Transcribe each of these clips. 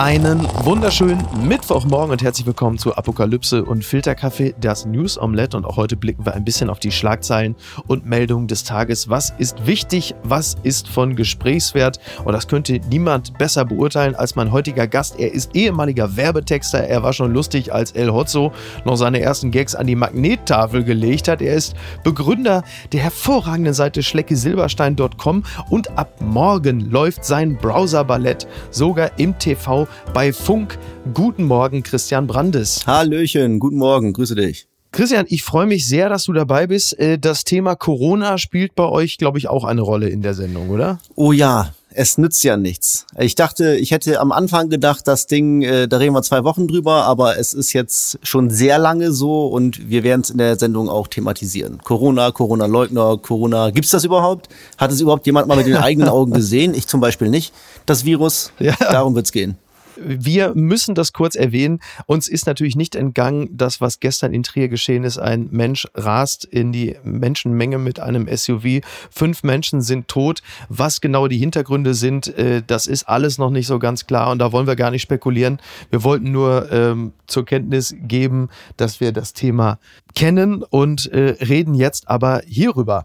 Einen wunderschönen Mittwochmorgen und herzlich willkommen zu Apokalypse und Filterkaffee, das News Omelette. Und auch heute blicken wir ein bisschen auf die Schlagzeilen und Meldungen des Tages. Was ist wichtig? Was ist von Gesprächswert? Und das könnte niemand besser beurteilen als mein heutiger Gast. Er ist ehemaliger Werbetexter. Er war schon lustig, als El Hotzo noch seine ersten Gags an die Magnettafel gelegt hat. Er ist Begründer der hervorragenden Seite schleckesilberstein.com und ab morgen läuft sein Browser-Ballett sogar im TV bei Funk. Guten Morgen, Christian Brandes. Hallöchen, guten Morgen, grüße dich. Christian, ich freue mich sehr, dass du dabei bist. Äh, das Thema Corona spielt bei euch, glaube ich, auch eine Rolle in der Sendung, oder? Oh ja, es nützt ja nichts. Ich dachte, ich hätte am Anfang gedacht, das Ding, äh, da reden wir zwei Wochen drüber, aber es ist jetzt schon sehr lange so und wir werden es in der Sendung auch thematisieren. Corona, Corona-Leugner, Corona, gibt's das überhaupt? Hat es überhaupt jemand mal mit den eigenen Augen gesehen? Ich zum Beispiel nicht. Das Virus, ja. darum wird's gehen wir müssen das kurz erwähnen. Uns ist natürlich nicht entgangen, das, was gestern in Trier geschehen ist. Ein Mensch rast in die Menschenmenge mit einem SUV. Fünf Menschen sind tot. Was genau die Hintergründe sind, äh, das ist alles noch nicht so ganz klar und da wollen wir gar nicht spekulieren. Wir wollten nur ähm, zur Kenntnis geben, dass wir das Thema kennen und äh, reden jetzt aber hierüber.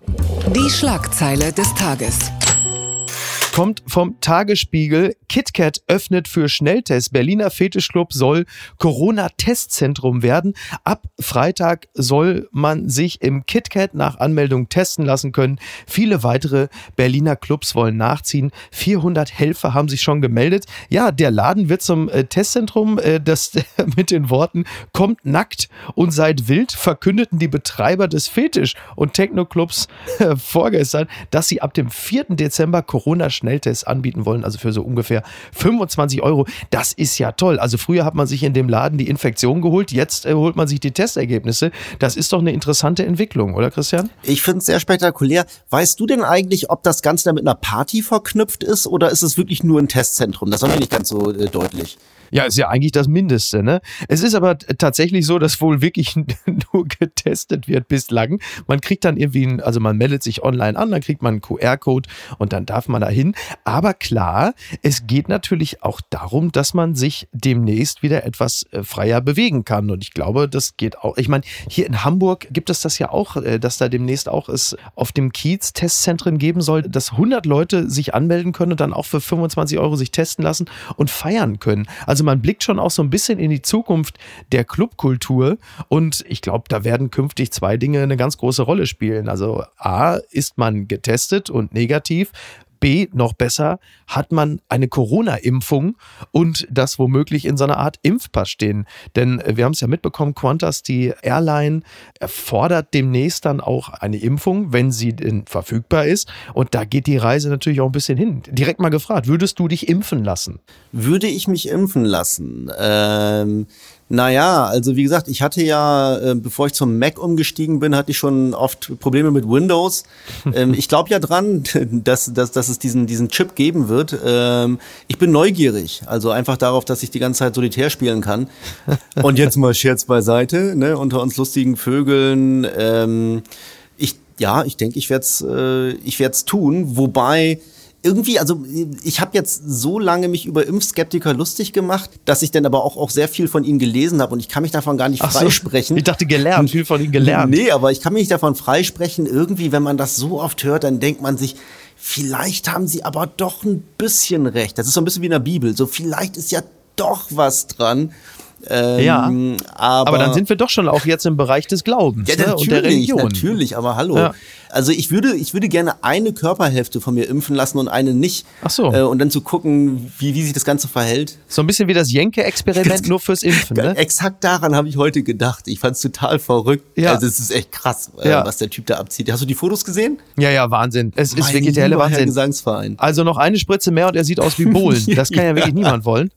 Die Schlagzeile des Tages kommt vom Tagesspiegel. KitKat öffnet für Schnelltest. Berliner Fetischclub soll Corona-Testzentrum werden. Ab Freitag soll man sich im KitKat nach Anmeldung testen lassen können. Viele weitere Berliner Clubs wollen nachziehen. 400 Helfer haben sich schon gemeldet. Ja, der Laden wird zum äh, Testzentrum. Äh, das mit den Worten kommt nackt und seid wild verkündeten die Betreiber des Fetisch- und Techno-Clubs äh, vorgestern, dass sie ab dem 4. Dezember Corona Schnelltests anbieten wollen, also für so ungefähr 25 Euro. Das ist ja toll. Also früher hat man sich in dem Laden die Infektion geholt, jetzt äh, holt man sich die Testergebnisse. Das ist doch eine interessante Entwicklung, oder Christian? Ich finde es sehr spektakulär. Weißt du denn eigentlich, ob das Ganze da mit einer Party verknüpft ist oder ist es wirklich nur ein Testzentrum? Das war mir nicht ganz so äh, deutlich. Ja, ist ja eigentlich das Mindeste, ne? Es ist aber tatsächlich so, dass wohl wirklich nur getestet wird bislang. Man kriegt dann irgendwie, also man meldet sich online an, dann kriegt man einen QR-Code und dann darf man da hin. Aber klar, es geht natürlich auch darum, dass man sich demnächst wieder etwas äh, freier bewegen kann. Und ich glaube, das geht auch. Ich meine, hier in Hamburg gibt es das ja auch, äh, dass da demnächst auch es auf dem Kiez Testzentren geben soll, dass 100 Leute sich anmelden können und dann auch für 25 Euro sich testen lassen und feiern können. Also man blickt schon auch so ein bisschen in die Zukunft der Clubkultur und ich glaube, da werden künftig zwei Dinge eine ganz große Rolle spielen. Also A, ist man getestet und negativ, B, noch besser, hat man eine Corona-Impfung und das womöglich in so einer Art Impfpass stehen. Denn äh, wir haben es ja mitbekommen, Qantas, die Airline, erfordert demnächst dann auch eine Impfung, wenn sie denn verfügbar ist. Und da geht die Reise natürlich auch ein bisschen hin. Direkt mal gefragt, würdest du dich impfen lassen? Würde ich mich impfen lassen? Ähm naja, also wie gesagt, ich hatte ja, äh, bevor ich zum Mac umgestiegen bin, hatte ich schon oft Probleme mit Windows. Ähm, ich glaube ja dran, dass, dass, dass es diesen, diesen Chip geben wird. Ähm, ich bin neugierig, also einfach darauf, dass ich die ganze Zeit solitär spielen kann. Und jetzt mal Scherz beiseite, ne, unter uns lustigen Vögeln. Ähm, ich, ja, ich denke, ich werde es äh, ich werd's tun, wobei irgendwie, also ich habe jetzt so lange mich über Impfskeptiker lustig gemacht, dass ich dann aber auch, auch sehr viel von ihnen gelesen habe und ich kann mich davon gar nicht Ach freisprechen. So, ich dachte gelernt, viel von ihnen gelernt. Nee, aber ich kann mich nicht davon freisprechen. Irgendwie, wenn man das so oft hört, dann denkt man sich, vielleicht haben sie aber doch ein bisschen recht. Das ist so ein bisschen wie in der Bibel. So, vielleicht ist ja doch was dran. Ähm, ja, aber, aber, dann sind wir doch schon auch jetzt im Bereich des Glaubens ja, ne? und der Religion. Natürlich, aber hallo. Ja. Also ich würde, ich würde gerne eine Körperhälfte von mir impfen lassen und eine nicht. Ach so. Äh, und dann zu gucken, wie, wie sich das Ganze verhält. So ein bisschen wie das Jenke-Experiment nur fürs Impfen. Ne? Exakt daran habe ich heute gedacht. Ich fand es total verrückt. Ja. Also es ist echt krass, äh, ja. was der Typ da abzieht. Hast du die Fotos gesehen? Ja, ja, Wahnsinn. Es mein ist wirklich der helle Wahnsinn. Gesangsverein. Also noch eine Spritze mehr und er sieht aus wie Bohlen. Das kann ja, ja wirklich niemand wollen.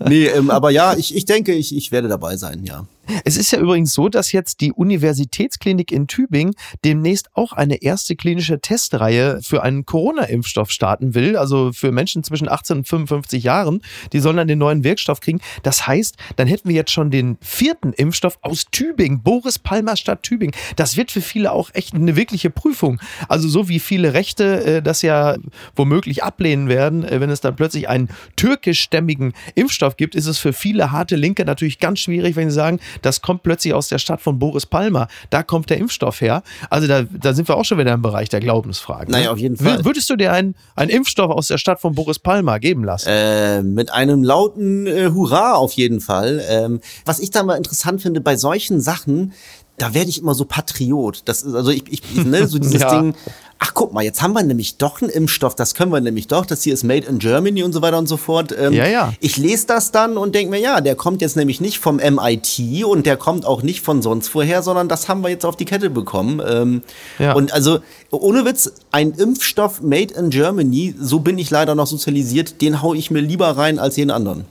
nee, ähm, aber ja, ich, ich denke, ich, ich werde dabei sein, ja. Es ist ja übrigens so, dass jetzt die Universitätsklinik in Tübingen demnächst auch eine erste klinische Testreihe für einen Corona-Impfstoff starten will, also für Menschen zwischen 18 und 55 Jahren. Die sollen dann den neuen Wirkstoff kriegen. Das heißt, dann hätten wir jetzt schon den vierten Impfstoff aus Tübingen, Boris Palmer Stadt Tübingen. Das wird für viele auch echt eine wirkliche Prüfung. Also so wie viele Rechte äh, das ja womöglich ablehnen werden, äh, wenn es dann plötzlich einen türkischstämmigen Impfstoff gibt, ist es für viele harte Linke natürlich ganz schwierig, wenn sie sagen, das kommt plötzlich aus der Stadt von Boris Palmer. Da kommt der Impfstoff her. Also da, da sind wir auch schon wieder im Bereich der Glaubensfragen. Naja, auf jeden Fall. Würdest du dir einen, einen Impfstoff aus der Stadt von Boris Palmer geben lassen? Äh, mit einem lauten äh, Hurra auf jeden Fall. Ähm, was ich da mal interessant finde, bei solchen Sachen, da werde ich immer so Patriot. Das ist also ich, ich ne, so dieses ja. Ding. Ach guck mal, jetzt haben wir nämlich doch einen Impfstoff. Das können wir nämlich doch. Das hier ist Made in Germany und so weiter und so fort. Ähm, ja, ja. Ich lese das dann und denke mir, ja, der kommt jetzt nämlich nicht vom MIT und der kommt auch nicht von sonst woher, sondern das haben wir jetzt auf die Kette bekommen. Ähm, ja. Und also ohne Witz, ein Impfstoff Made in Germany, so bin ich leider noch sozialisiert. Den hau ich mir lieber rein als jeden anderen.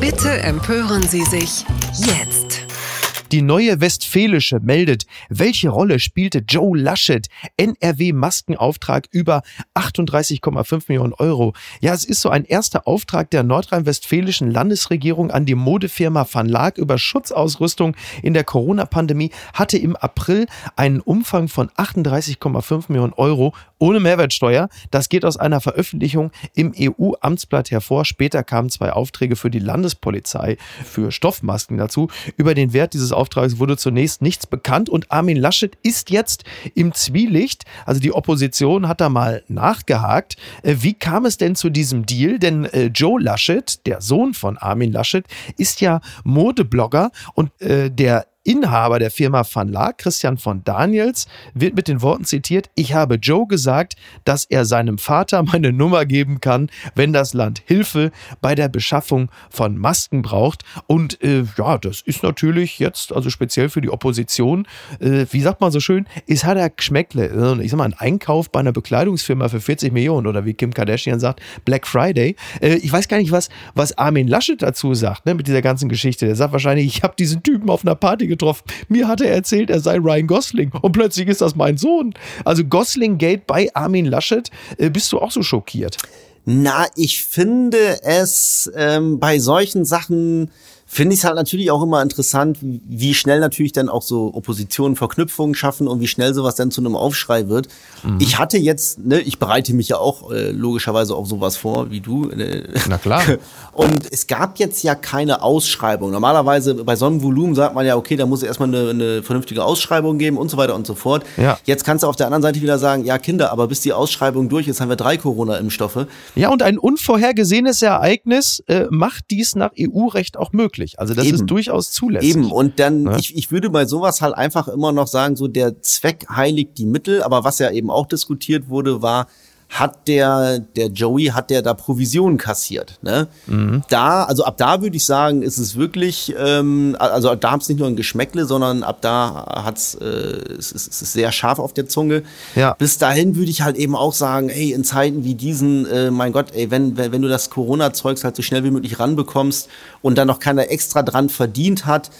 Bitte empören Sie sich jetzt. Die neue Westfälische meldet, welche Rolle spielte Joe Laschet NRW-Maskenauftrag über 38,5 Millionen Euro. Ja, es ist so ein erster Auftrag der nordrhein-westfälischen Landesregierung an die Modefirma Van Laak über Schutzausrüstung in der Corona-Pandemie hatte im April einen Umfang von 38,5 Millionen Euro ohne Mehrwertsteuer. Das geht aus einer Veröffentlichung im EU-Amtsblatt hervor. Später kamen zwei Aufträge für die Landespolizei für Stoffmasken dazu. Über den Wert dieses Auftrags wurde zunächst nichts bekannt und Armin Laschet ist jetzt im Zwielicht. Also die Opposition hat da mal nachgehakt. Äh, wie kam es denn zu diesem Deal? Denn äh, Joe Laschet, der Sohn von Armin Laschet, ist ja Modeblogger und äh, der Inhaber der Firma Van Laak, Christian von Daniels, wird mit den Worten zitiert, ich habe Joe gesagt, dass er seinem Vater meine Nummer geben kann, wenn das Land Hilfe bei der Beschaffung von Masken braucht. Und äh, ja, das ist natürlich jetzt, also speziell für die Opposition, äh, wie sagt man so schön, ist hat er Geschmäckle. Ich sag mal, ein Einkauf bei einer Bekleidungsfirma für 40 Millionen oder wie Kim Kardashian sagt, Black Friday. Äh, ich weiß gar nicht, was, was Armin Laschet dazu sagt, ne, mit dieser ganzen Geschichte. Der sagt wahrscheinlich, ich habe diesen Typen auf einer Party getroffen. Mir hat er erzählt, er sei Ryan Gosling und plötzlich ist das mein Sohn. Also Gosling Gate bei Armin Laschet. Äh, bist du auch so schockiert? Na, ich finde es ähm, bei solchen Sachen finde ich es halt natürlich auch immer interessant, wie schnell natürlich dann auch so Oppositionen Verknüpfungen schaffen und wie schnell sowas dann zu einem Aufschrei wird. Mhm. Ich hatte jetzt, ne, ich bereite mich ja auch äh, logischerweise auf sowas vor, wie du. Äh, Na klar. Und es gab jetzt ja keine Ausschreibung. Normalerweise bei so einem Volumen sagt man ja, okay, da muss es erstmal eine, eine vernünftige Ausschreibung geben und so weiter und so fort. Ja. Jetzt kannst du auf der anderen Seite wieder sagen, ja Kinder, aber bis die Ausschreibung durch ist, haben wir drei Corona-Impfstoffe. Ja, und ein unvorhergesehenes Ereignis äh, macht dies nach EU-Recht auch möglich möglich. Also das Eben. ist durchaus zulässig. Eben, und dann, ja? ich, ich würde bei sowas halt einfach immer noch sagen, so der Zweck heiligt die Mittel, aber was ja eben auch diskutiert wurde, war, hat der, der Joey, hat der da Provision kassiert. Ne? Mhm. Da, also ab da würde ich sagen, ist es wirklich, ähm, also da haben es nicht nur ein Geschmäckle, sondern ab da hat's, äh, es, ist, es ist sehr scharf auf der Zunge. Ja. Bis dahin würde ich halt eben auch sagen, ey, in Zeiten wie diesen, äh, mein Gott, ey, wenn, wenn, wenn du das Corona-Zeugs halt so schnell wie möglich ranbekommst und dann noch keiner extra dran verdient hat,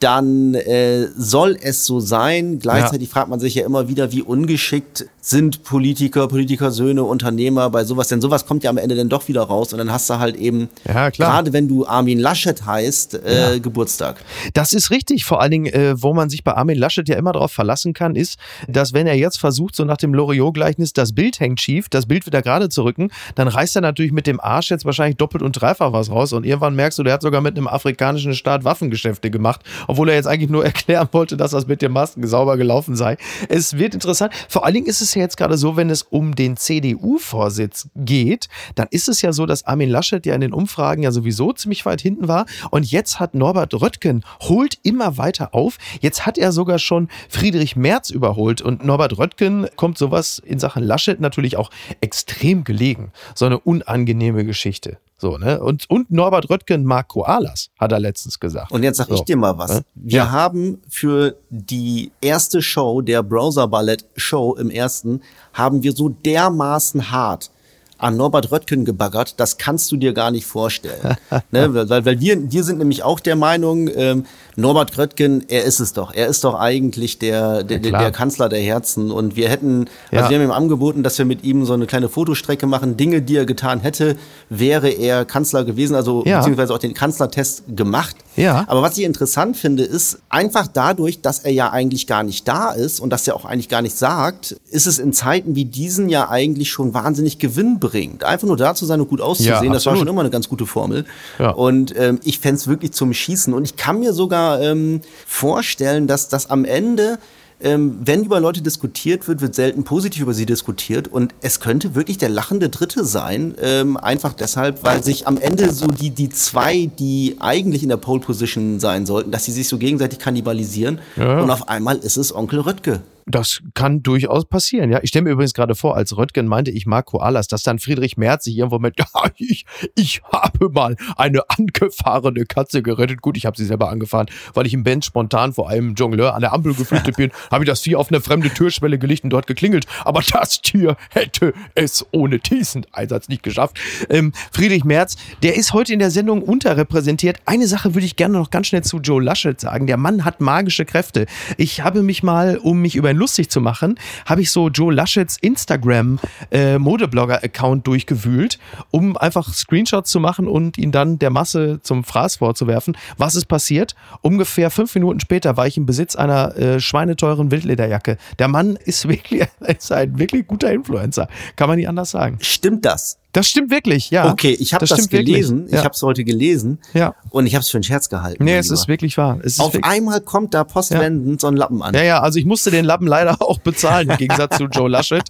dann äh, soll es so sein. Gleichzeitig ja. fragt man sich ja immer wieder, wie ungeschickt sind Politiker, Politikersöhne, Unternehmer bei sowas. Denn sowas kommt ja am Ende dann doch wieder raus. Und dann hast du halt eben, ja, gerade wenn du Armin Laschet heißt, äh, ja. Geburtstag. Das ist richtig. Vor allen Dingen, äh, wo man sich bei Armin Laschet ja immer darauf verlassen kann, ist, dass wenn er jetzt versucht, so nach dem Loriot-Gleichnis, das Bild hängt schief, das Bild wieder gerade zu rücken, dann reißt er natürlich mit dem Arsch jetzt wahrscheinlich doppelt und dreifach was raus. Und irgendwann merkst du, der hat sogar mit einem afrikanischen Staat Waffengeschäfte gemacht obwohl er jetzt eigentlich nur erklären wollte, dass das mit den Masken sauber gelaufen sei. Es wird interessant. Vor allen Dingen ist es ja jetzt gerade so, wenn es um den CDU-Vorsitz geht, dann ist es ja so, dass Armin Laschet ja in den Umfragen ja sowieso ziemlich weit hinten war und jetzt hat Norbert Röttgen holt immer weiter auf. Jetzt hat er sogar schon Friedrich Merz überholt und Norbert Röttgen kommt sowas in Sachen Laschet natürlich auch extrem gelegen. So eine unangenehme Geschichte. So, ne? Und, und Norbert Röttgen mag Koalas, hat er letztens gesagt. Und jetzt sag so. ich dir mal was. Wir ja. haben für die erste Show, der Browser Ballett Show im ersten, haben wir so dermaßen hart an Norbert Röttgen gebaggert, das kannst du dir gar nicht vorstellen. ne? Weil, weil wir, wir sind nämlich auch der Meinung, ähm, Norbert Röttgen, er ist es doch. Er ist doch eigentlich der, der, Ja, der Kanzler der Herzen. Und wir hätten, Ja. also wir haben ihm angeboten, dass wir mit ihm so eine kleine Fotostrecke machen. Dinge, die er getan hätte, wäre er Kanzler gewesen, also Ja. beziehungsweise auch den Kanzlertest gemacht. Ja. Aber was ich interessant finde, ist einfach dadurch, dass er ja eigentlich gar nicht da ist und dass er auch eigentlich gar nicht sagt, ist es in Zeiten wie diesen ja eigentlich schon wahnsinnig gewinnbringend. Einfach nur da zu sein und gut auszusehen, Ja, das war schon immer eine ganz gute Formel. Ja. Und ähm, ich fänd's wirklich zum Schießen. Und ich kann mir sogar ähm, vorstellen, dass das am Ende ähm, wenn über Leute diskutiert wird, wird selten positiv über sie diskutiert. Und es könnte wirklich der lachende Dritte sein. Ähm, einfach deshalb, weil sich am Ende so die, die zwei, die eigentlich in der Pole Position sein sollten, dass sie sich so gegenseitig kannibalisieren. Ja. Und auf einmal ist es Onkel Röttge. Das kann durchaus passieren, ja. Ich stelle mir übrigens gerade vor, als Röttgen meinte, ich mag Koalas, dass dann Friedrich Merz sich irgendwo mit, ja, ich, ich habe mal eine angefahrene Katze gerettet. Gut, ich habe sie selber angefahren, weil ich im Band spontan vor einem Jongleur an der Ampel geflüchtet bin, habe ich das Vieh auf eine fremde Türschwelle gelegt und dort geklingelt. Aber das Tier hätte es ohne diesen Einsatz nicht geschafft. Ähm, Friedrich Merz, der ist heute in der Sendung unterrepräsentiert. Eine Sache würde ich gerne noch ganz schnell zu Joe Laschet sagen. Der Mann hat magische Kräfte. Ich habe mich mal, um mich über lustig zu machen, habe ich so Joe Laschets Instagram äh, Modeblogger-Account durchgewühlt, um einfach Screenshots zu machen und ihn dann der Masse zum Fraß vorzuwerfen. Was ist passiert? Ungefähr fünf Minuten später war ich im Besitz einer äh, schweineteuren Wildlederjacke. Der Mann ist wirklich ist ein wirklich guter Influencer. Kann man nicht anders sagen. Stimmt das? Das stimmt wirklich, ja. Okay, ich habe das, wirklich. gelesen. Ja. Ich habe es heute gelesen. Ja. Und ich habe es für einen Scherz gehalten. Nee, es Lieber. ist wirklich wahr. Es ist Auf wirklich, einmal kommt da postwendend so ein Lappen an. Ja, ja, also ich musste den Lappen leider auch bezahlen, im Gegensatz zu Joe Laschet.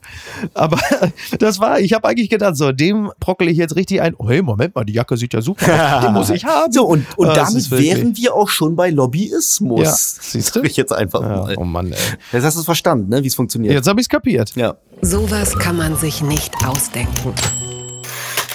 Aber das war, ich habe eigentlich gedacht, so, dem brockel ich jetzt richtig ein. Oh, hey, Moment mal, die Jacke sieht ja super aus. Die muss ich haben. So, und, und Ah, das damit wirklich- wären wir auch schon bei Lobbyismus. Ja, siehst du? Ich jetzt einfach Ja, mal. oh Mann, ey. Jetzt hast du es verstanden, ne, wie es funktioniert. Jetzt habe ich es kapiert. Ja. Sowas kann man sich nicht ausdenken.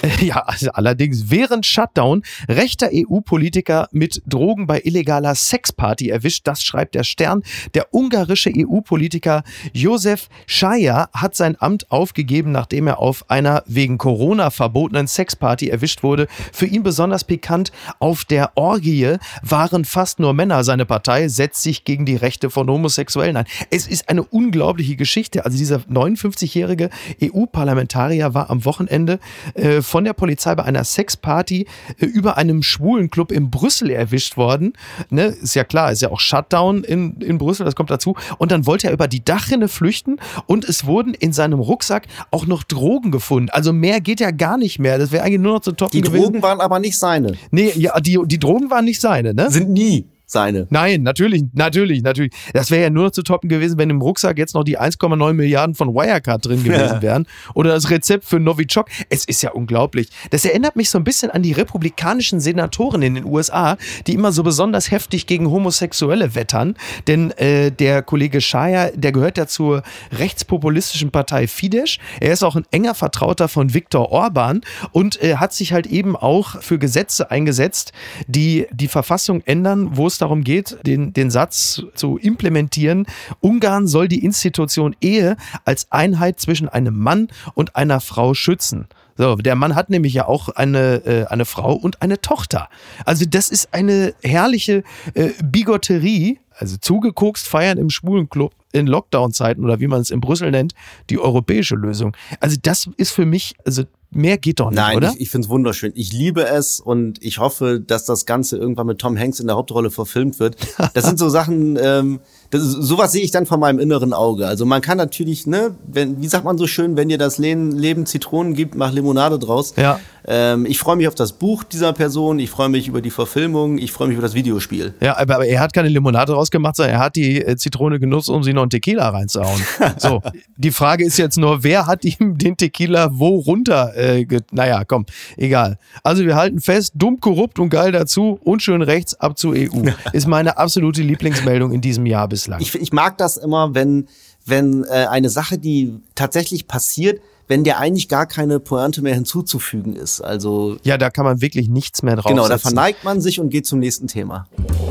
Ja, also allerdings während Shutdown rechter EU-Politiker mit Drogen bei illegaler Sexparty erwischt. Das schreibt der Stern. Der ungarische EU-Politiker Josef Schaja hat sein Amt aufgegeben, nachdem er auf einer wegen Corona verbotenen Sexparty erwischt wurde. Für ihn besonders pikant, auf der Orgie waren fast nur Männer. Seine Partei setzt sich gegen die Rechte von Homosexuellen ein. Es ist eine unglaubliche Geschichte. Also dieser 59-jährige EU-Parlamentarier war am Wochenende äh, von der Polizei bei einer Sexparty äh, über einem schwulen Club in Brüssel erwischt worden. Ne? Ist ja klar, ist ja auch Shutdown in, in Brüssel, das kommt dazu. Und dann wollte er über die Dachrinne flüchten und es wurden in seinem Rucksack auch noch Drogen gefunden. Also mehr geht ja gar nicht mehr. Das wäre eigentlich nur noch zu toppen Die gewesen. Drogen waren aber nicht seine. Nee, ja, die, die Drogen waren nicht seine, ne? Sind nie seine. Nein, natürlich, natürlich, natürlich. Das wäre ja nur noch zu toppen gewesen, wenn im Rucksack jetzt noch die 1,9 Milliarden von Wirecard drin gewesen wären. Oder das Rezept für Novichok. Es ist ja unglaublich. Das erinnert mich so ein bisschen an die republikanischen Senatoren in den USA, die immer so besonders heftig gegen Homosexuelle wettern. Denn äh, der Kollege Schaier, der gehört ja zur rechtspopulistischen Partei Fidesz. Er ist auch ein enger Vertrauter von Viktor Orban und äh, hat sich halt eben auch für Gesetze eingesetzt, die die Verfassung ändern, wo es darum geht, den, den Satz zu implementieren. Ungarn soll die Institution Ehe als Einheit zwischen einem Mann und einer Frau schützen. So, der Mann hat nämlich ja auch eine, äh, eine Frau und eine Tochter. Also das ist eine herrliche äh, Bigotterie, also zugekokst feiern im Schwulenclub in Lockdown-Zeiten oder wie man es in Brüssel nennt, die europäische Lösung. Also das ist für mich, also mehr geht doch nicht, Nein, oder? ich, ich finde es wunderschön. Ich liebe es und ich hoffe, dass das Ganze irgendwann mit Tom Hanks in der Hauptrolle verfilmt wird. Das sind so Sachen, ähm, das sowas sehe ich dann von meinem inneren Auge. Also man kann natürlich, ne, wenn, wie sagt man so schön, wenn dir das Leben, Zitronen gibt, mach Limonade draus. Ja. Ähm, ich freue mich auf das Buch dieser Person, ich freue mich über die Verfilmung, ich freue mich über das Videospiel. Ja, aber, aber er hat keine Limonade rausgemacht, sondern er hat die äh, Zitrone genutzt, um sie noch einen Tequila reinzuhauen. So, die Frage ist jetzt nur, wer hat ihm den Tequila wo runter? Äh, naja, komm, egal. Also wir halten fest, dumm, korrupt und geil dazu, unschön rechts ab zur EU. Ist meine absolute Lieblingsmeldung in diesem Jahr bislang. Ich, ich mag das immer, wenn, wenn äh, eine Sache, die tatsächlich passiert, wenn der eigentlich gar keine Pointe mehr hinzuzufügen ist. Also ja, da kann man wirklich nichts mehr drauf genau, da verneigt man sich und geht zum nächsten Thema.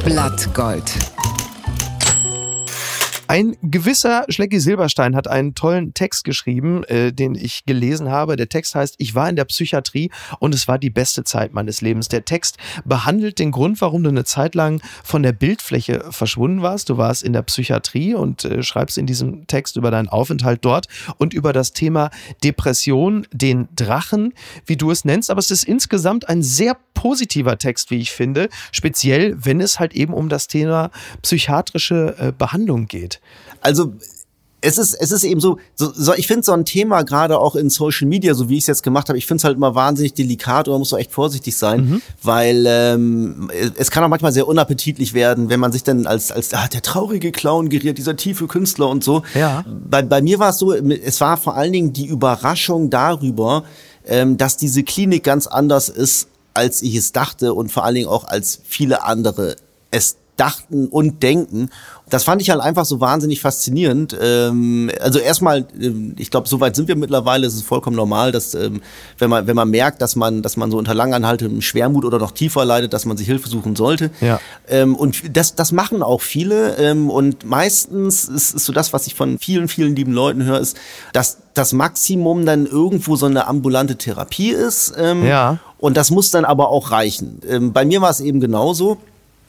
Blattgold. Ein gewisser Schlecki Silberstein hat einen tollen Text geschrieben, äh, den ich gelesen habe. Der Text heißt, ich war in der Psychiatrie und es war die beste Zeit meines Lebens. Der Text behandelt den Grund, warum du eine Zeit lang von der Bildfläche verschwunden warst. Du warst in der Psychiatrie und äh, schreibst in diesem Text über deinen Aufenthalt dort und über das Thema Depression, den Drachen, wie du es nennst. Aber es ist insgesamt ein sehr positiver Text, wie ich finde, speziell wenn es halt eben um das Thema psychiatrische äh, Behandlung geht. Also es ist, es ist eben so, so, so ich finde so ein Thema gerade auch in Social Media, so wie ich es jetzt gemacht habe, ich finde es halt immer wahnsinnig delikat oder muss so echt vorsichtig sein, mhm. weil ähm, es kann auch manchmal sehr unappetitlich werden, wenn man sich dann als, als ah, der traurige Clown geriert, dieser tiefe Künstler und so. Ja. Bei, bei mir war es so, es war vor allen Dingen die Überraschung darüber, ähm, dass diese Klinik ganz anders ist, als ich es dachte und vor allen Dingen auch als viele andere es dachten und denken. Das fand ich halt einfach so wahnsinnig faszinierend. Ähm, also erstmal, ähm, ich glaube, soweit sind wir mittlerweile. Es ist vollkommen normal, dass ähm, wenn man wenn man merkt, dass man dass man so unter langanhaltendem Schwermut oder noch tiefer leidet, dass man sich Hilfe suchen sollte. Ja. Ähm, und das das machen auch viele. Ähm, und meistens ist, ist so das, was ich von vielen vielen lieben Leuten höre, ist, dass das Maximum dann irgendwo so eine ambulante Therapie ist. Ähm, ja. Und das muss dann aber auch reichen. bei mir war es eben genauso.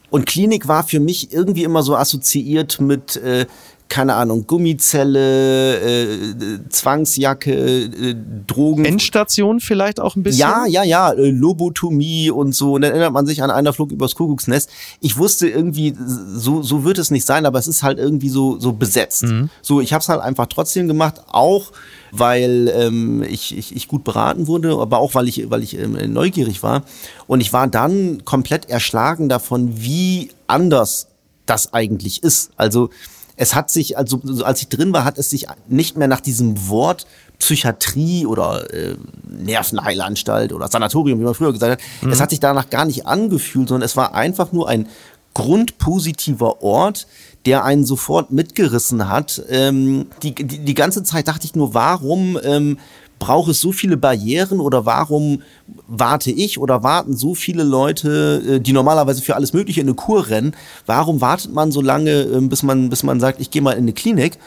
Und Klinik war für mich irgendwie immer so assoziiert mit, äh, keine Ahnung, Gummizelle, äh, Zwangsjacke, äh, Drogen. Endstation vielleicht auch ein bisschen? Ja, ja, ja, äh, Lobotomie und so. Und dann erinnert man sich an einer Flug übers Kuckucksnest. Ich wusste irgendwie, so, so wird es nicht sein, aber es ist halt irgendwie so, so besetzt. Mhm. So, ich habe es halt einfach trotzdem gemacht, auch weil ähm, ich, ich, ich gut beraten wurde, aber auch weil ich, weil ich ähm, neugierig war. Und ich war dann komplett erschlagen davon, wie anders das eigentlich ist. Also es hat sich, also als ich drin war, hat es sich nicht mehr nach diesem Wort Psychiatrie oder äh, Nervenheilanstalt oder Sanatorium, wie man früher gesagt hat, mhm. es hat sich danach gar nicht angefühlt, sondern es war einfach nur ein grundpositiver Ort, der einen sofort mitgerissen hat. Ähm, die, die, die ganze Zeit dachte ich nur, warum ähm, braucht es so viele Barrieren oder warum warte ich oder warten so viele Leute, äh, die normalerweise für alles Mögliche in eine Kur rennen? Warum wartet man so lange, ähm, bis man, bis man sagt, ich gehe mal in eine Klinik?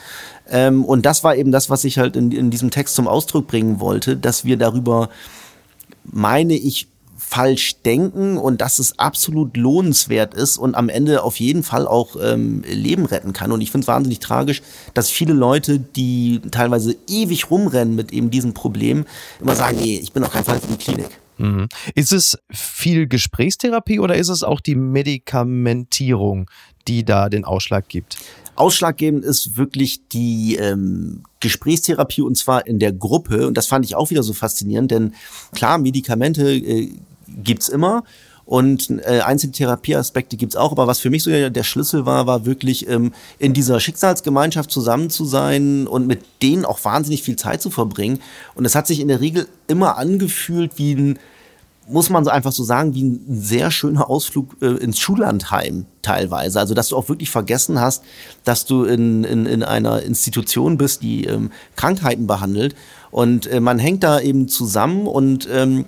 Ähm, und das war eben das, was ich halt in, in diesem Text zum Ausdruck bringen wollte, dass wir darüber, meine ich, falsch denken und dass es absolut lohnenswert ist und am Ende auf jeden Fall auch ähm, Leben retten kann. Und ich finde es wahnsinnig tragisch, dass viele Leute, die teilweise ewig rumrennen mit eben diesem Problem, immer sagen, nee, ich bin doch kein Fall für die Klinik. Mhm. Ist es viel Gesprächstherapie oder ist es auch die Medikamentierung, die da den Ausschlag gibt? Ausschlaggebend ist wirklich die ähm, Gesprächstherapie und zwar in der Gruppe. Und das fand ich auch wieder so faszinierend, denn klar, Medikamente äh, gibt's immer. Und äh, einzelne Therapieaspekte gibt's auch, aber was für mich so der Schlüssel war, war wirklich ähm, in dieser Schicksalsgemeinschaft zusammen zu sein und mit denen auch wahnsinnig viel Zeit zu verbringen. Und es hat sich in der Regel immer angefühlt wie ein, muss man so einfach so sagen, wie ein sehr schöner Ausflug äh, ins Schullandheim teilweise. Also dass du auch wirklich vergessen hast, dass du in, in, in einer Institution bist, die ähm, Krankheiten behandelt. Und äh, man hängt da eben zusammen und ähm,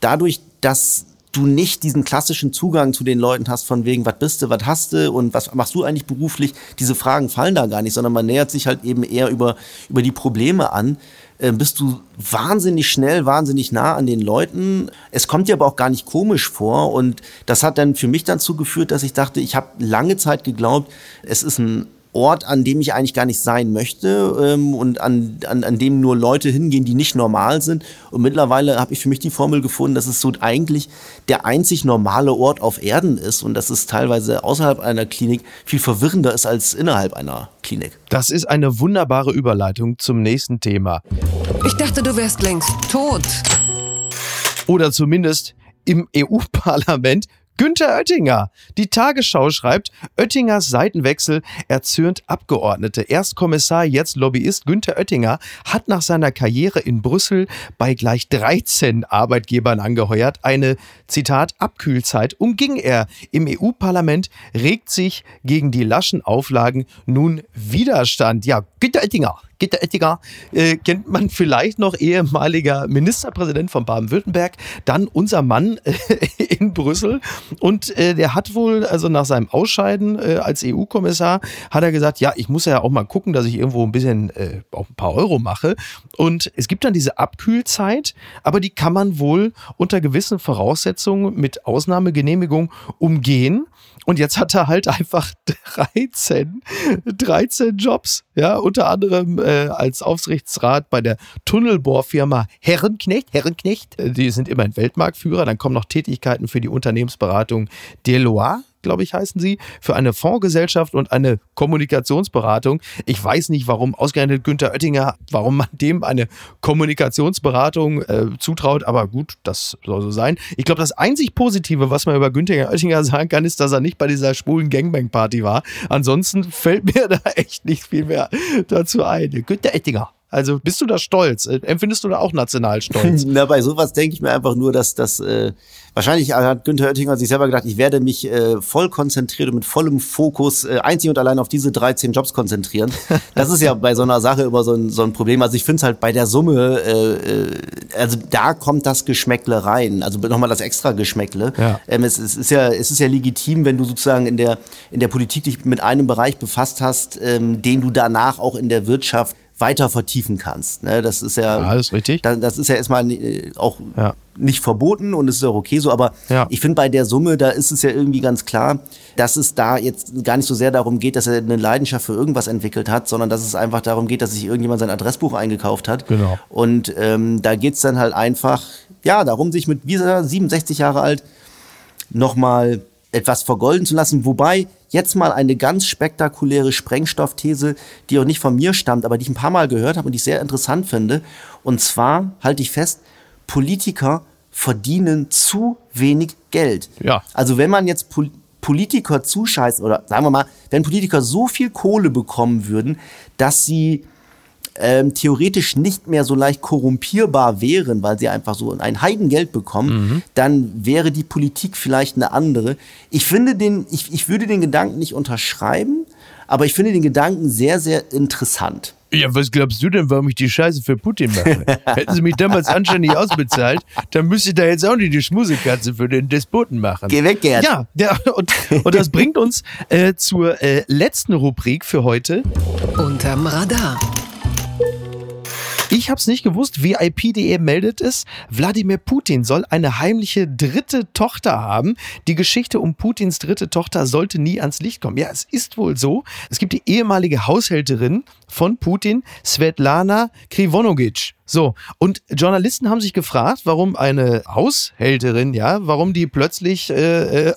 dadurch dass du nicht diesen klassischen Zugang zu den Leuten hast, von wegen, was bist du, was hast du und was machst du eigentlich beruflich, diese Fragen fallen da gar nicht, sondern man nähert sich halt eben eher über, über die Probleme an, äh, bist du wahnsinnig schnell, wahnsinnig nah an den Leuten. Es kommt dir aber auch gar nicht komisch vor und das hat dann für mich dazu geführt, dass ich dachte, ich habe lange Zeit geglaubt, es ist ein Ort, an dem ich eigentlich gar nicht sein möchte ähm, und an, an, an dem nur Leute hingehen, die nicht normal sind. Und mittlerweile habe ich für mich die Formel gefunden, dass es so eigentlich der einzig normale Ort auf Erden ist und dass es teilweise außerhalb einer Klinik viel verwirrender ist als innerhalb einer Klinik. Das ist eine wunderbare Überleitung zum nächsten Thema. Ich dachte, du wärst längst tot. Oder zumindest im EU-Parlament Günther Oettinger. Die Tagesschau schreibt, Oettingers Seitenwechsel erzürnt Abgeordnete. Erst Kommissar, jetzt Lobbyist Günther Oettinger hat nach seiner Karriere in Brüssel bei gleich 13 Arbeitgebern angeheuert. Eine, Zitat, Abkühlzeit umging er. Im EU-Parlament regt sich gegen die laschen Auflagen nun Widerstand. Ja, Günther Oettinger, Gitter Ettinger äh, kennt man vielleicht noch ehemaliger Ministerpräsident von Baden-Württemberg, dann unser Mann äh, in Brüssel und äh, der hat wohl, also nach seinem Ausscheiden äh, als EU-Kommissar, hat er gesagt, ja, ich muss ja auch mal gucken, dass ich irgendwo ein bisschen, äh, auch ein paar Euro mache und es gibt dann diese Abkühlzeit, aber die kann man wohl unter gewissen Voraussetzungen mit Ausnahmegenehmigung umgehen. Und jetzt hat er halt einfach 13, 13 Jobs, ja, unter anderem äh, als Aufsichtsrat bei der Tunnelbohrfirma Herrenknecht. Herrenknecht, äh, die sind immerhin Weltmarktführer. Dann kommen noch Tätigkeiten für die Unternehmensberatung Deloitte glaube ich, heißen sie, für eine Fondsgesellschaft und eine Kommunikationsberatung. Ich weiß nicht, warum ausgerechnet Günther Oettinger, warum man dem eine Kommunikationsberatung äh, zutraut, aber gut, das soll so sein. Ich glaube, das einzig Positive, was man über Günther Oettinger sagen kann, ist, dass er nicht bei dieser schwulen Gangbang-Party war. Ansonsten fällt mir da echt nicht viel mehr dazu ein. Günther Oettinger. Also bist du da stolz? Empfindest du da auch Nationalstolz? Na, bei sowas denke ich mir einfach nur, dass das äh, wahrscheinlich hat Günther Oettinger sich selber gedacht, ich werde mich äh, voll konzentriert und mit vollem Fokus äh, einzig und allein auf diese 13 Jobs konzentrieren. Das ist ja bei so einer Sache immer so ein, so ein Problem. Also ich finde es halt bei der Summe, äh, äh, also da kommt das Geschmäckle rein. Also nochmal das extra Geschmäckle. Ja. Ähm, es, es, ist ja, es ist ja legitim, wenn du sozusagen in der, in der Politik dich mit einem Bereich befasst hast, ähm, den du danach auch in der Wirtschaft weiter vertiefen kannst. Ne? Das ist ja, Ja, das ist richtig. Das, das ist ja erstmal äh, auch Ja. nicht verboten und es ist auch okay so, aber Ja. ich finde bei der Summe, da ist es ja irgendwie ganz klar, dass es da jetzt gar nicht so sehr darum geht, dass er eine Leidenschaft für irgendwas entwickelt hat, sondern dass es einfach darum geht, dass sich irgendjemand sein Adressbuch eingekauft hat. Genau. Und ähm, da geht's dann halt einfach, ja, darum, sich mit, er, 67 Jahre alt, nochmal etwas vergolden zu lassen. Wobei jetzt mal eine ganz spektakuläre Sprengstoffthese, die auch nicht von mir stammt, aber die ich ein paar Mal gehört habe und die ich sehr interessant finde. Und zwar halte ich fest, Politiker verdienen zu wenig Geld. Ja. Also wenn man jetzt Pol Politiker zuscheißt, oder sagen wir mal, wenn Politiker so viel Kohle bekommen würden, dass sie ähm, theoretisch nicht mehr so leicht korrumpierbar wären, weil sie einfach so ein Heidengeld bekommen, dann wäre die Politik vielleicht eine andere. Ich finde den, ich, ich würde den Gedanken nicht unterschreiben, aber ich finde den Gedanken sehr, sehr interessant. Ja, was glaubst du denn, warum ich die Scheiße für Putin mache? Hätten sie mich damals anständig ausbezahlt, dann müsste ich da jetzt auch nicht die Schmusekatze für den Despoten machen. Geh weg, Gerd. Ja, ja und, und das bringt uns äh, zur äh, letzten Rubrik für heute. Unterm Radar. Ich habe es nicht gewusst, VIP.de meldet es. Wladimir Putin soll eine heimliche dritte Tochter haben. Die Geschichte um Putins dritte Tochter sollte nie ans Licht kommen. Ja, es ist wohl so. Es gibt die ehemalige Haushälterin von Putin, Svetlana Krivonogic. So, und Journalisten haben sich gefragt, warum eine Haushälterin, ja, warum die plötzlich äh, äh,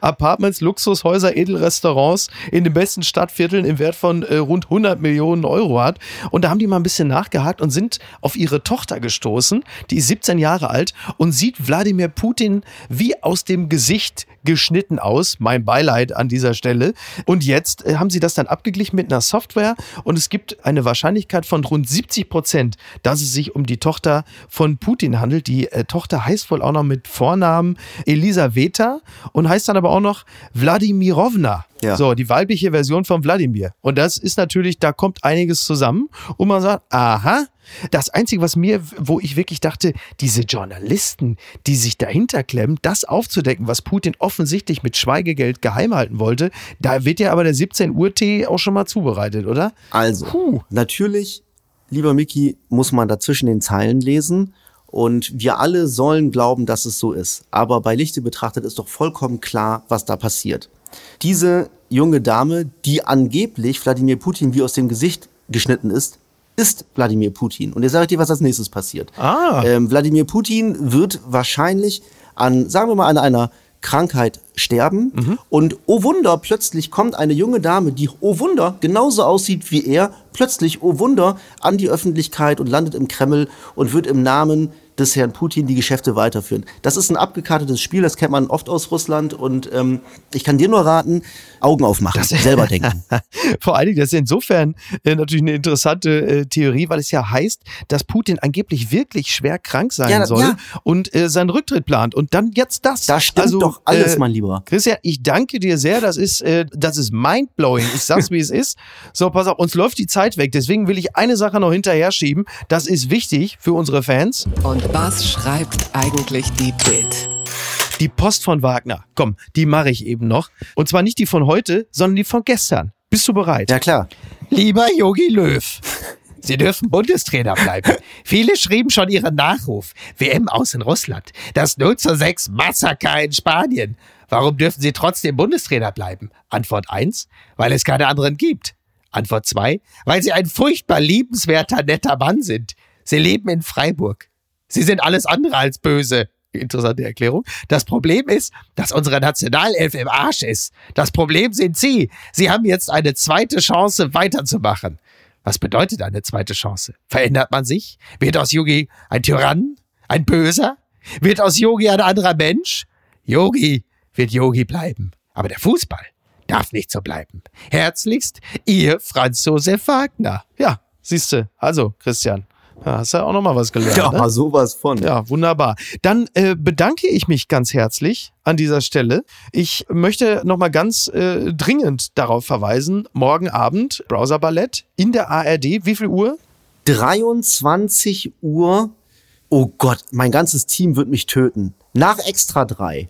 Apartments, Luxushäuser, Edelrestaurants in den besten Stadtvierteln im Wert von äh, rund 100 Millionen Euro hat. Und da haben die mal ein bisschen nachgehakt und sind auf ihre Tochter gestoßen, die ist 17 Jahre alt und sieht Wladimir Putin wie aus dem Gesicht geschnitten aus. Mein Beileid an dieser Stelle. Und jetzt äh, haben sie das dann abgeglichen mit einer Software und es gibt eine Wahrscheinlichkeit von rund 70 Prozent, dass es sich um die Tochter von Putin handelt. Die äh, Tochter heißt wohl auch noch mit Vornamen Elisaveta und heißt dann aber auch noch Wladimirovna. Ja. So, die weibliche Version von Wladimir. Und das ist natürlich, da kommt einiges zusammen und man sagt, aha, das Einzige, was mir, wo ich wirklich dachte, diese Journalisten, die sich dahinter klemmen, das aufzudecken, was Putin offensichtlich mit Schweigegeld geheim halten wollte, da wird ja aber der 17 Uhr Tee auch schon mal zubereitet, oder? Also, Puh. natürlich, lieber Mickey, muss man dazwischen den Zeilen lesen. Und wir alle sollen glauben, dass es so ist. Aber bei Lichte betrachtet ist doch vollkommen klar, was da passiert. Diese junge Dame, die angeblich Wladimir Putin wie aus dem Gesicht geschnitten ist, ist Wladimir Putin. Und jetzt sage ich dir, was als nächstes passiert. Ah. Ähm, Wladimir Putin wird wahrscheinlich an, sagen wir mal, an einer Krankheit sterben. Und oh Wunder, plötzlich kommt eine junge Dame, die oh Wunder genauso aussieht wie er, plötzlich oh Wunder an die Öffentlichkeit und landet im Kreml und wird im Namen des Herrn Putin die Geschäfte weiterführen. Das ist ein abgekartetes Spiel, das kennt man oft aus Russland und ähm, ich kann dir nur raten, Augen aufmachen, selber denken. Vor allen Dingen, das ist insofern äh, natürlich eine interessante äh, Theorie, weil es ja heißt, dass Putin angeblich wirklich schwer krank sein Ja, soll ja. und äh, seinen Rücktritt plant. Und dann jetzt das. Da stimmt doch alles, äh, mein Lieber. Christian, ich danke dir sehr. Das ist, äh, das ist mindblowing. Ich sag's, wie es ist. So, pass auf, uns läuft die Zeit weg. Deswegen will ich eine Sache noch hinterher schieben. Das ist wichtig für unsere Fans. Und was schreibt eigentlich die Bild? Die Post von Wagner. Komm, die mache ich eben noch. Und zwar nicht die von heute, sondern die von gestern. Bist du bereit? Ja, klar. Lieber Yogi Löw, Sie dürfen Bundestrainer bleiben. Viele schrieben schon ihren Nachruf. WM aus in Russland. Das 0 zu 6 Massaker in Spanien. Warum dürfen Sie trotzdem Bundestrainer bleiben? Antwort 1, weil es keine anderen gibt. Antwort 2, weil Sie ein furchtbar liebenswerter, netter Mann sind. Sie leben in Freiburg. Sie sind alles andere als böse. Interessante Erklärung. Das Problem ist, dass unsere Nationalelf im Arsch ist. Das Problem sind Sie. Sie haben jetzt eine zweite Chance weiterzumachen. Was bedeutet eine zweite Chance? Verändert man sich? Wird aus Yogi ein Tyrann? Ein Böser? Wird aus Yogi ein anderer Mensch? Yogi wird Yogi bleiben. Aber der Fußball darf nicht so bleiben. Herzlichst, Ihr Franz Josef Wagner. Ja, siehste. Also, Christian, da hast du auch noch mal was gelernt. Ja, ne? sowas von. Ja, wunderbar. Dann äh, bedanke ich mich ganz herzlich an dieser Stelle. Ich möchte noch mal ganz äh, dringend darauf verweisen, morgen Abend Browserballett in der ARD. Wie viel Uhr? 23 Uhr. Oh Gott, mein ganzes Team wird mich töten. Nach Extra 3.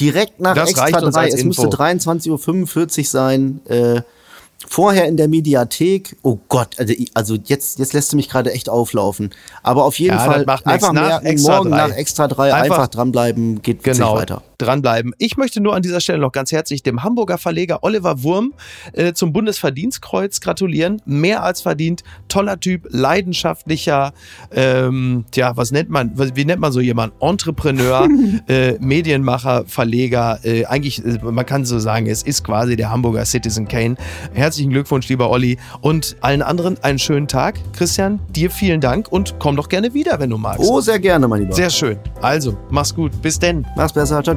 Direkt nach Das Extra uns 3. als Es Info. müsste 23.45 Uhr sein. Äh, vorher in der Mediathek. Oh Gott, also, also jetzt, jetzt lässt du mich gerade echt auflaufen. Aber auf jeden Ja, Fall einfach Extra morgen 3. nach Extra 3 Einfach- einfach, dranbleiben, geht Genau, weiter. Dranbleiben. Ich möchte nur an dieser Stelle noch ganz herzlich dem Hamburger Verleger Oliver Wurm äh, zum Bundesverdienstkreuz gratulieren. Mehr als verdient. Toller Typ, leidenschaftlicher, ähm, tja, was nennt man, wie nennt man so jemanden? Entrepreneur, äh, Medienmacher, Verleger. Äh, eigentlich, äh, man kann so sagen, es ist quasi der Hamburger Citizen Kane. Herzlichen Glückwunsch, lieber Olli. Und allen anderen einen schönen Tag. Christian, dir vielen Dank und komm doch gerne wieder, wenn du magst. Oh, sehr gerne, mein Lieber. Sehr schön. Also, mach's gut. Bis denn. Mach's besser. Ciao,